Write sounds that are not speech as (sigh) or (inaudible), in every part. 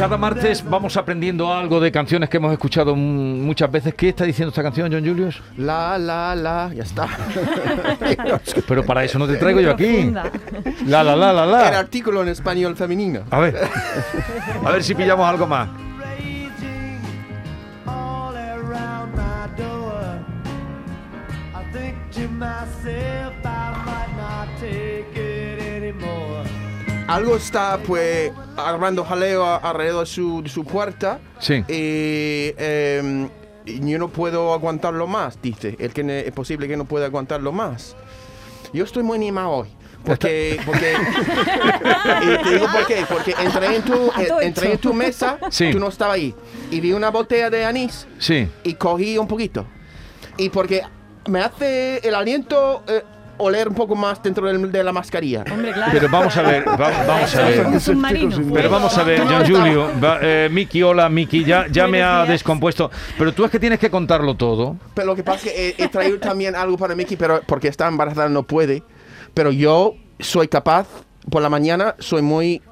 Cada martes vamos aprendiendo algo de canciones que hemos escuchado muchas veces. ¿Qué está diciendo esta canción, John Julius? La, la, la, ya está. (laughs) Pero para eso no te traigo yo aquí. Profunda. La, la, la, la, El la. artículo en español femenino. A ver. (laughs) A ver si pillamos algo más. Algo está, pues, armando jaleo a- alrededor de su, de su puerta. Sí. Y em, y yo no puedo aguantarlo más, dice. El que ne- es posible que no pueda aguantarlo más. Yo estoy muy animado hoy. Porque, (laughs) porque, y te digo por qué, porque entré en tu, entré en tu mesa, Sí. tú no estabas ahí, y vi una botella de anís Sí. y cogí un poquito. Y porque me hace el aliento eh, oler un poco más dentro del- de la mascarilla. Hombre, claro. Pero vamos a ver, va- vamos a ver. Un submarino. Pero vamos a ver, estabas. Julio, va- eh, Miki, hola Miki, ya, ya me ha días. descompuesto. Pero tú es que tienes que contarlo todo. Pero lo que pasa es que he, he traído también algo para Mickey, pero porque está embarazada no puede. Pero yo soy capaz, por la mañana, soy muy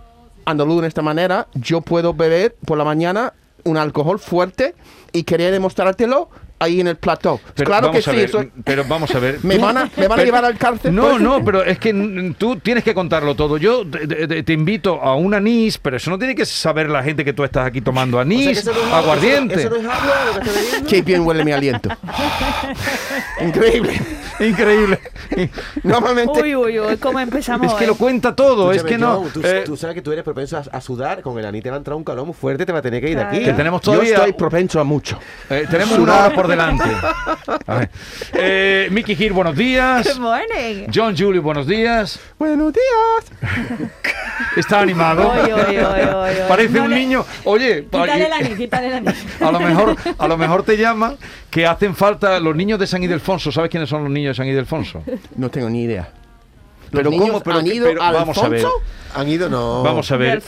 andaluz de esta manera. Yo puedo beber por la mañana un alcohol fuerte y quería demostrártelo ahí en el plató. Pero claro que vamos a sí, ver, eso- pero vamos a ver. (laughs) ¿Me tú- van a- me van a pero- llevar al cárcel No, eso? no, pero es que tú tienes que contarlo todo. Yo te, te- te invito a un anís, pero eso no tiene que saber la gente que tú estás aquí tomando anís, aguardiente. (laughs) Qué bien huele mi aliento. (laughs) Increíble. Increíble. Normalmente Uy, uy, uy, ¿cómo empezamos? Es que lo cuenta todo, es Escúchame, que no. John, tú, eh, tú sabes que tú eres propenso a, a sudar. Con el anís te va a entrar un calor muy fuerte, te va a tener que ir de aquí. que tenemos yo todavía. estoy propenso a mucho. eh, tenemos una hora por delante. A ver. Eh, Mickey buenos días. Good morning. John Julio, buenos días. Buenos días. Está animado. Oy, oy, oy, oy, oy. Parece No un le- niño. Oye, Quítale el anís. (laughs) a lo mejor, a lo mejor te llama que hacen falta los niños de San Ildefonso. ¿Sabes quiénes son los niños de San Ildefonso? No tengo ni idea. ¿Los Pero niños cómo, pero han ido pero al vamos a ver. Han ido, no. Vamos a ver.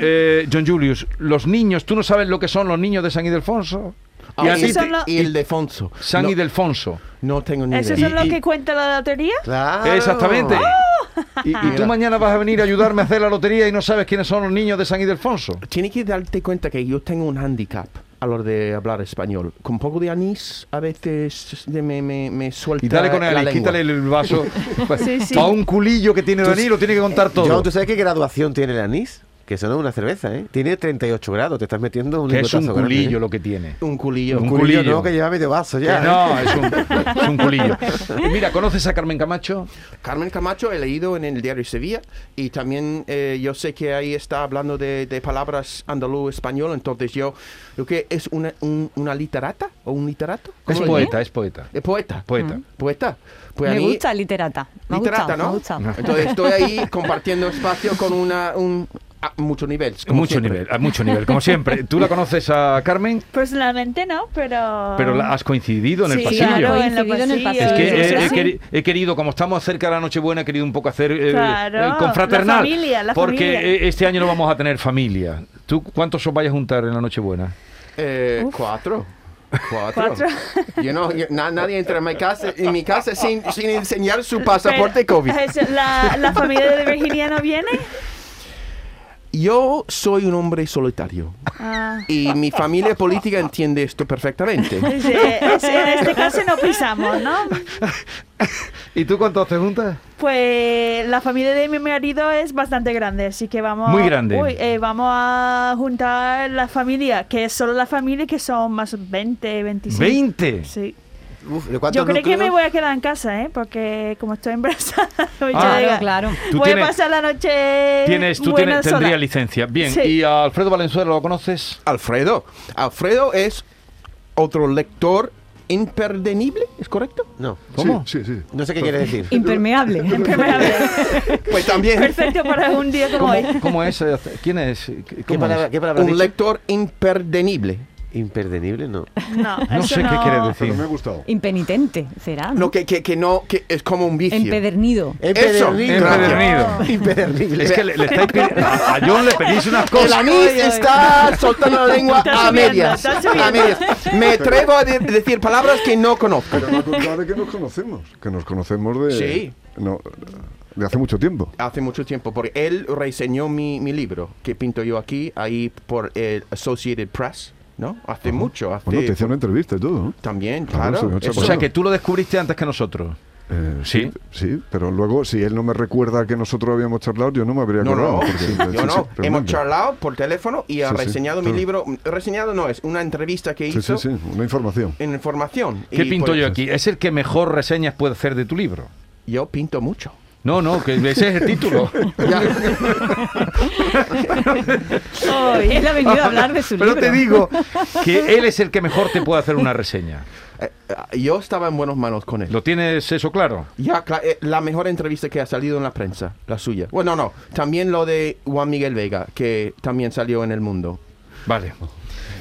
Eh, John Julius, los niños, ¿tú no sabes lo que son los niños de San Ildefonso? Ah, Y a y, ti Esos te- y el de Fonso. San no, Ildefonso. no tengo ni ¿Esos idea. son los y- que cuenta la lotería? Claro. Exactamente. Y, y tú Mira. mañana vas a venir a ayudarme a hacer la lotería y no sabes quiénes son los niños de San Ildefonso. Tienes que darte cuenta que yo tengo un handicap a la hora de hablar español. Con un poco de anís a veces de- me, me, me suelta Y dale con el la anís, lengua. quítale el vaso. (laughs) Sí, sí. A un culillo que tiene Tú- Dani lo tiene que contar todo. John, ¿tú sabes qué graduación tiene el anís? Que eso no es una cerveza, ¿eh? Tiene 38 grados, te estás metiendo un que es un grande, culillo ¿eh? lo que tiene. Un culillo. Un Un culillo, culillo. no, que lleva medio vaso ya. Que ¿eh? no, es un, es un culillo. Y Mira, ¿conoces a Carmen Camacho? Carmen Camacho he leído en el diario Sevilla y también eh, yo sé que ahí está hablando de, de palabras andaluz-español, entonces yo creo que es una, un- una literata o un literato. Es ¿Cómo lo poeta, es poeta. Es poeta. Poeta. Poeta. Pues a me mí- gusta literata. Me literata, gustado, ¿no? me ha gustado. Entonces estoy ahí compartiendo espacio con una, un, a mucho nivel. como Mucho siempre. nivel, a mucho nivel, como siempre. ¿Tú la conoces a Carmen? Personalmente no, pero... Pero la- has coincidido en el pasillo. claro, en, la Coincidido en el pasillo, Es que sí, he, querido, como estamos cerca de la Nochebuena, he querido un poco hacer eh, Claro, eh, confraternal. la familia, la porque familia. eh, este año no vamos a tener familia. ¿Tú cuántos os vais a juntar en la Nochebuena? Eh, cuatro. Cuatro. Cuatro. Yo no, yo- na- nadie entra en mi casa, en mi casa sin, sin enseñar su pasaporte COVID. Es- ¿La, ¿La familia de Virginia no viene? Yo soy un hombre solitario Ah. y mi familia política entiende esto perfectamente. Sí, es- en este caso no pisamos, ¿no? ¿Y tú cuántos te juntas? Pues la familia de mi marido es bastante grande, así que vamos... Muy grande. Uy, eh, vamos a juntar la familia, que es solo la familia, que son más 20, 25. ¿20? Sí. Uf, ¿de cuántos Yo creo que me voy a quedar en casa, ¿eh? Porque como estoy embarazada, (laughs) Ah, claro. Tú voy tienes- a pasar la noche Tienes, tú buena tienes, tendrías licencia. Bien, Sí. ¿y a Alfredo Valenzuela lo conoces? Alfredo. Alfredo es otro lector imperdible, ¿es correcto? No, ¿Cómo? Sí, sí, sí. no sé qué quiere decir. Impermeable. (laughs) (laughs) Pues también Perfecto para un día como hoy. ¿Cómo, cómo es? eh, ¿Quién es? ¿Qué ¿Cómo palabra, es? qué palabra un dicho? lector imperdible. Imperdible, no. No, No eso sé qué quiere decir. Pero me ha gustado. Impenitente, será. ¿no? No, que, que, que no, que es como un vicio. Empedernido. Empedernido. Empedernido. Impedernible. Es que le, le estáis pidiendo- (laughs) a, John le pedís unas El cosas. anís está soltando la lengua Está a medias. A medias. Me atrevo a de- decir palabras que no conozco. Pero contado de que nos conocemos. Que nos conocemos de. Sí. No, de hace mucho tiempo. Hace mucho tiempo, porque él reseñó mi, mi libro que pinto yo aquí, ahí por el Associated Press, ¿no? Hace mucho, hace... Bueno, te entrevista y todo, ¿no? También, Claro, eso- O sea, que tú lo descubriste antes que nosotros. Eh, Sí. sí. pero luego, si él no me recuerda que nosotros habíamos charlado, yo no me habría No, acordado. no, porque- sí, yo sí, no. Hemos charlado por teléfono y ha Sí, sí, reseñado mi libro. Reseñado no es, una entrevista que hizo sí, sí, una información. en información. ¿Qué Y pinto yo aquí? Es el que mejor reseñas puede hacer de tu libro. Yo pinto mucho. No, no, que ese es el título. (laughs) Ya. Él ha venido a hablar de su Pero libro. te digo que él es el que mejor te puede hacer una reseña. Eh, eh, yo estaba en buenas manos con él. ¿Lo tienes eso claro? Ya, cla- eh, la mejor entrevista que ha salido en la prensa, la suya. Bueno, no, también lo de Juan Miguel Vega, que también salió en El Mundo. Vale.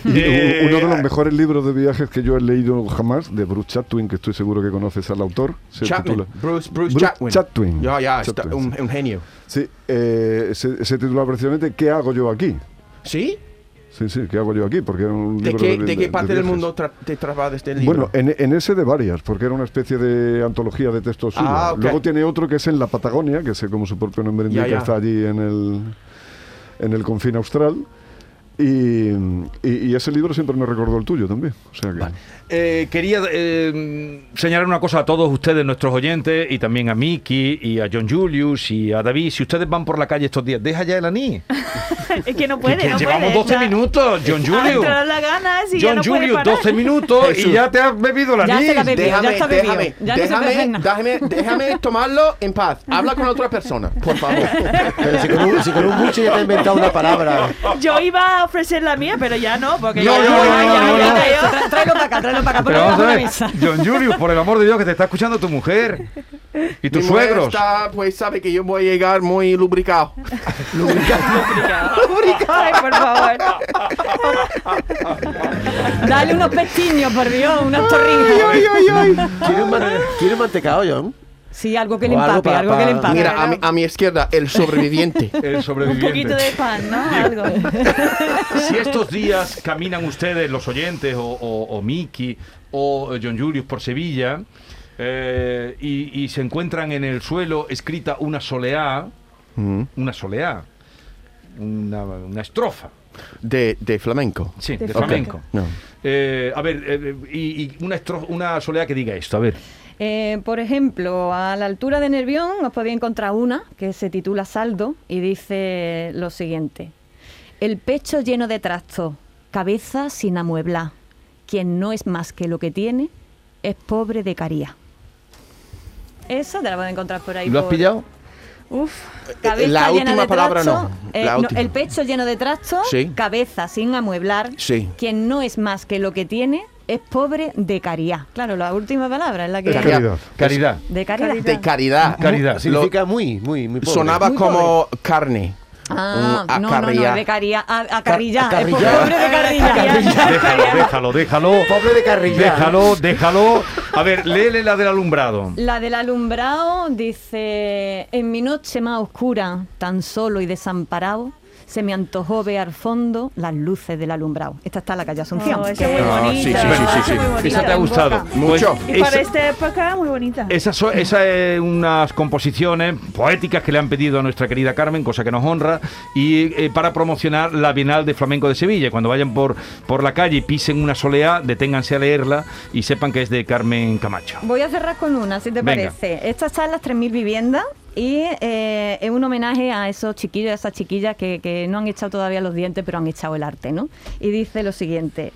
Eh, uno de los mejores libros de viajes que yo he leído jamás, de Bruce Chatwin, que estoy seguro que conoces al autor. Se Chatwin, titula- Bruce, Bruce, Bruce Chatwin. Chatwin. Ya, ya, está Chatwin, un, sí. un genio. Sí, eh, se, se titula precisamente ¿Qué hago yo aquí? ¿Sí? Sí, sí, ¿qué hago yo aquí? Porque era un ¿De libro qué, de qué parte del viajes. mundo tra- te trabajas este libro? Bueno, en, en ese de varias, porque era una especie de antología de textos suyos. Ah, ok. Luego tiene otro que es en la Patagonia, que sé como su propio nombre Ya, indica, ya. está allí en el, en el confín austral. Y, y- y ese libro siempre me recordó el tuyo también. O sea que, Eh, quería eh, señalar una cosa a todos ustedes, nuestros oyentes, y también a Miki, y a John Julius, y a David. Si ustedes van por la calle estos días, deja ya el anís. (laughs) Es que no puede, Que no llevamos puede. 12 minutos, John Julius. y ya John no Julius, parar. 12 minutos y ya te has bebido el Ya anís. se la bebió, ya déjame, está bebido. déjame, Ya no se puede hacer déjame, déjame, déjame tomarlo en paz. Habla con otra persona, por favor. Pero si con, un, si con un buche ya te ha inventado una palabra. Yo iba a ofrecer la mía, pero ya no, porque No, ya, no, no, no, Tráelo para acá, tráelo para acá. Pero vamos a ver. John Julius, por el amor de Dios, que te está escuchando tu mujer y tus Mi suegros. Está, pues sabe que yo voy a llegar muy lubricado. (laughs) Ay, por favor. Dale unos pestiños, por Dios, unas torrijas. (laughs) ¿Quieres un, man- ¿quieres un mantecado, John? Sí, algo que le algo empape, pa- algo que le pa- empape. Mira, a mi, a mi izquierda, el sobreviviente. (laughs) El Un sobreviviente. poquito de pan, ¿no? Algo. (laughs) Si estos días caminan ustedes, los oyentes, o, o, o Miki, o John Julius por Sevilla, eh, y, y se encuentran en el suelo escrita una soleá, Mm. una soleá, una, una estrofa, De, de flamenco. sí, de, De flamenco. No. Eh, a ver, eh, y, y una, estro- una soleá que diga esto, a ver. Eh, por ejemplo, a la altura de Nervión os podéis encontrar una que se titula Saldo y dice lo siguiente. El pecho lleno de trastos, cabeza sin amueblar. Quien no es más que lo que tiene, es pobre de caría. Esa te la puedes encontrar por ahí. ¿Lo has por- pillado? Uf. Cabeza La llena última de palabra no, eh, la no, última. el pecho lleno de trastos, Sí. cabeza sin amueblar. Sí. Quien no es más que lo que tiene, es pobre de caridad. Claro, la última palabra es la que... De caridad. Caridad. De caridad. De caridad. Caridad. Significa muy, muy, muy pobre. sonaba Muy como carne. Ah, no, no, no, de caría, a, a pobre de carrillar. Déjalo, déjalo, déjalo. Pobre de carrilla. Déjalo, déjalo. A ver, léele la del alumbrado. La del alumbrado dice, en mi noche más oscura, tan solo y desamparado, se me antojó ver al fondo las luces del alumbrado. Esta está en la calle Asunción. Oh, esa es muy Ah, bonita. sí, sí, sí, sí, esa te ha gustado. Mucho. Pues Y para esa- esta época, muy bonita. Esas son es unas composiciones poéticas que le han pedido a nuestra querida Carmen, cosa que nos honra, y eh, para promocionar la Bienal de Flamenco de Sevilla. Cuando vayan por, por la calle y pisen una soleá, deténganse a leerla y sepan que es de Carmen Camacho. Voy a cerrar con una, si te Venga. parece. Esta está en las 3.000 viviendas y eh, es un homenaje a esos chiquillos, a esas chiquillas que, que no han echado todavía los dientes, pero han echado el arte, ¿no? Y dice lo siguiente,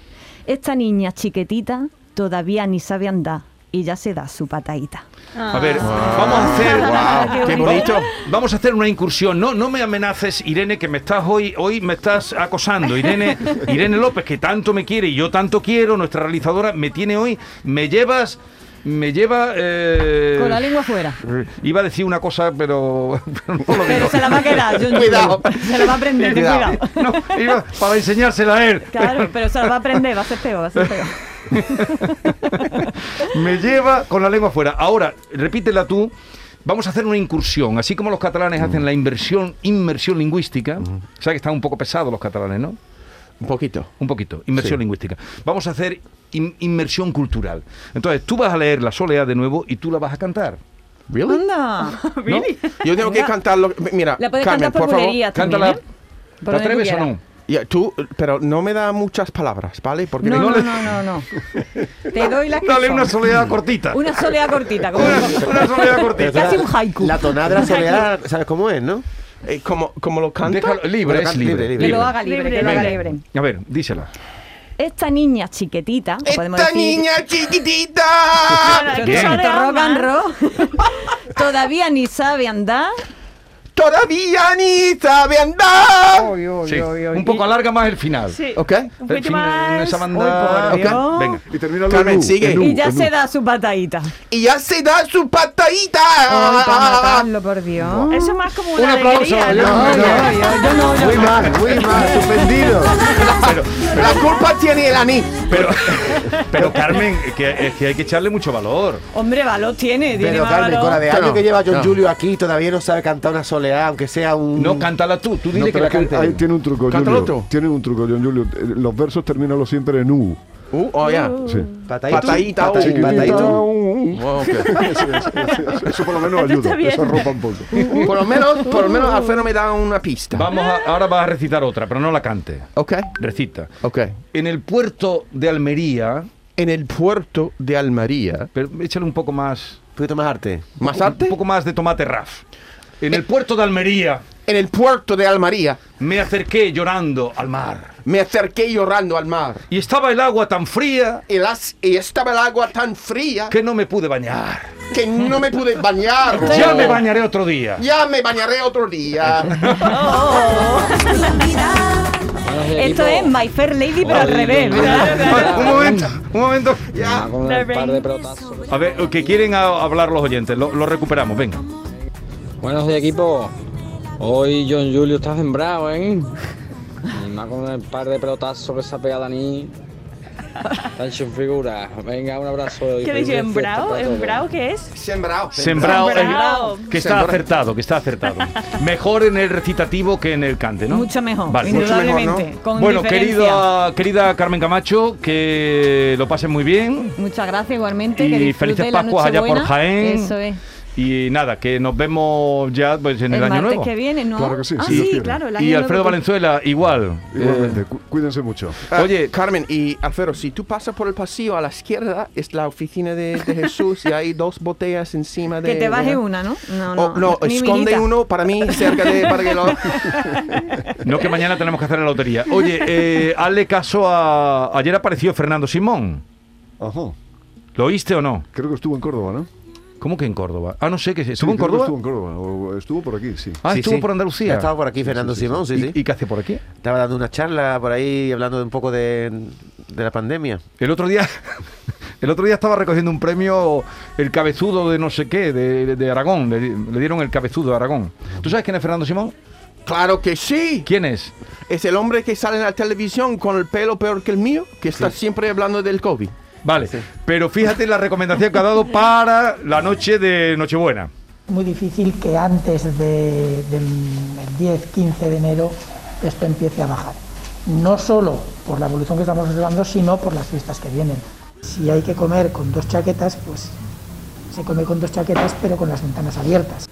esta niña chiquitita todavía ni sabe andar, y ya se da su patadita. A ver, vamos a hacer. (laughs) Wow, qué bonito. Vamos a hacer una incursión. No, no me amenaces, Irene, que me estás hoy, hoy me estás acosando. Irene, (laughs) Irene López, que tanto me quiere y yo tanto quiero, nuestra realizadora, me tiene hoy, me llevas. Me lleva. eh, Con la lengua fuera. Iba a decir una cosa, pero, pero (laughs) no lo digo. Pero se la va a quedar, John. Cuidado. Se la va a aprender, ten Cuidado. cuidado. (laughs) No, iba para enseñársela a él. Claro, pero se la va a aprender, va a ser peor, va a ser peor. (laughs) me lleva con la lengua fuera. Ahora, repítela tú. Vamos a hacer una incursión, así como los catalanes hacen la inversión, inmersión lingüística. O sea que están un poco pesados los catalanes, ¿no? Un poquito. Un poquito, inmersión Sí. lingüística. Vamos a hacer in- inmersión cultural. Entonces, tú vas a leer la soleá de nuevo y tú la vas a cantar. ¿Really? Anda. ¿no? (laughs) Yo tengo que cantarlo. Mira, La puedes Carmen, cantar por favor. bulerías también, Cántala. ¿eh? Por ¿Te atreves o no? Ya, tú, pero no me da muchas palabras, ¿vale? Porque No, no no, le- no, no, no. (laughs) Te doy la Dale son. una soleá cortita. Una soleá cortita, como Una soleá cortita. casi un haiku. La tonada de la soleá, ¿sabes cómo es, no? Eh, como, como lo canta. Déjalo, libre, es libre. libre. Que lo haga libre, que lo haga Libre. A ver, dísela. Esta niña chiquitita, o podemos Esta decir, niña chiquitita. (laughs) que Bien. canta rock and roll, (laughs) todavía ni sabe andar. Todavía ni sabe andar. Sí, un poco alarga más el final. Sí. ¿Ok? Un poquito más. esa banda- por Ok, Dios. Venga. Y termina lo Carmen, sigue. Y ya se da su patadita. Y ya se da su patadita. Matarlo, por Dios. Eso es más como Un una aplauso, no, yo Muy no. mal, muy mal, (laughs) suspendido. Pero, La culpa tiene el anís. pero, pero Carmen, que, es que hay que echarle mucho valor. Hombre, valor tiene, tiene Pero Carmen, con la de no, que lleva John no. Julio aquí, todavía no sabe cantar una soleá, aunque sea un... No, cántala tú, tú No, dile que pero la que cante. ahí tiene un truco, Cántalo Julio. Tiene un truco, John Julio. Eh, Los versos termínalo siempre en U. Uh, oh, ya. (laughs) Sí. Un, un. Oh, ok. Eso, eso, eso, eso por lo menos ayuda. Eso arropa un poco. Por lo menos, por lo menos Alfredo me da una pista. Vamos a, ahora vas a recitar otra, pero no la cante. Ok, Recita. ok. En el puerto de Almería, En el puerto de Almería. pero échale un poco más. Un poquito más arte. ¿Más Un arte? poco más de tomate raf. En el puerto de Almería En el puerto de Almería me acerqué llorando al mar. me acerqué llorando al mar. Y estaba el agua tan fría Y, las- y estaba el agua tan fría que no me pude bañar. que no me pude bañar. (laughs) Ya me bañaré otro día. Ya me bañaré otro día. (laughs) (laughs) Esto es My Fair Lady, pero al revés. un momento, un momento. Pelotazos. A ver, que quieren hablar los oyentes, lo, lo recuperamos, venga. Buenos días, equipo. Hoy John Julio está sembrado, ¿eh? Y (laughs) más con el par de pelotazos que se ha pegado a Dani. Está hecho en figura. Venga, un abrazo. ¿Qué dice? ¿Embrao? ¿Embrao qué es? Sembrado. Sembrado, Sembrado. eh, que está acertado, que está acertado. (laughs) Mejor en el recitativo que en el cante, ¿no? Mucho mejor, Vale. indudablemente. Mucho mejor, con Bueno, querida, querida Carmen Camacho, que lo pasen muy bien. Muchas gracias igualmente. Y que felices Pascuas allá por. Jaén. Eso es. Y nada, que nos vemos ya pues, en el, El, año nuevo. que viene, ¿no? Claro que sí, Ah, Sí, quiere. claro. el año Y Alfredo. Valenzuela, igual. Igualmente, Eh, cu- cuídense mucho. Ah, Oye- Carmen y Alfredo, si tú pasas por el pasillo a la izquierda, es la oficina de, de Jesús y hay dos botellas encima de. Que te baje de- una, ¿no? No, Oh, no, ni esconde uno para mí cerca de. Para que lo... (laughs) no que mañana tenemos que hacer la lotería. Oye, eh, hazle caso a... Ayer apareció Fernando Simón. Ajá. ¿Lo oíste o no? Creo que estuvo en Córdoba, ¿no? ¿Cómo que en Córdoba? Ah, no sé, que Sí, ¿estuvo en creo que Córdoba? Estuvo en Córdoba. O estuvo por aquí, sí. Ah, Sí, estuvo sí. por Andalucía. Ha estado por aquí Fernando Simón, sí, sí. ¿Y, y qué hace por aquí? Estaba dando una charla por ahí, hablando de un poco de, de la pandemia. El otro día, (laughs) el otro día estaba recogiendo un premio, el cabezudo de no sé qué, de, de Aragón. Le, le dieron el cabezudo de Aragón. ¿Tú sabes quién es Fernando Simón? Claro que sí. ¿Quién es? Es el hombre que sale en la televisión con el pelo peor que el mío, que está siempre hablando del COVID. Vale, pero fíjate la recomendación que ha dado para la noche de Nochebuena. muy difícil que antes de- del 10-15 de enero esto empiece a bajar. No solo por la evolución que estamos observando, sino por las fiestas que vienen. Si hay que comer con dos chaquetas, pues se come con dos chaquetas, pero con las ventanas abiertas.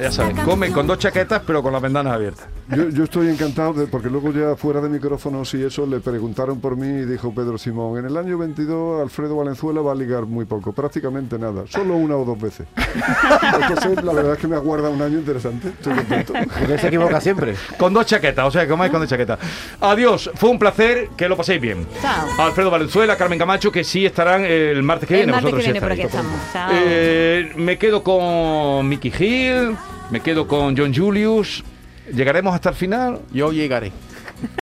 Ya sabes, come con dos chaquetas, pero con las ventanas abiertas. Yo, yo estoy encantado de- porque luego ya fuera de micrófonos y eso le preguntaron por mí y dijo Pedro Simón, en el año 22 Alfredo Valenzuela va a ligar muy poco, prácticamente nada, solo una o dos veces. Entonces la verdad es que me aguarda un año interesante, estoy contento. Porque se equivoca siempre. Con dos chaquetas, o sea, que comáis con dos chaquetas. Adiós, fue un placer, que lo paséis bien. Chao. Alfredo Valenzuela, Carmen Camacho, que sí estarán el martes que El viene. martes que vosotros sí viene por aquí estaréis. estamos. Chao. Eh, me quedo con Mickey Hill, me quedo con John Julius. ¿Llegaremos hasta el final? Yo llegaré.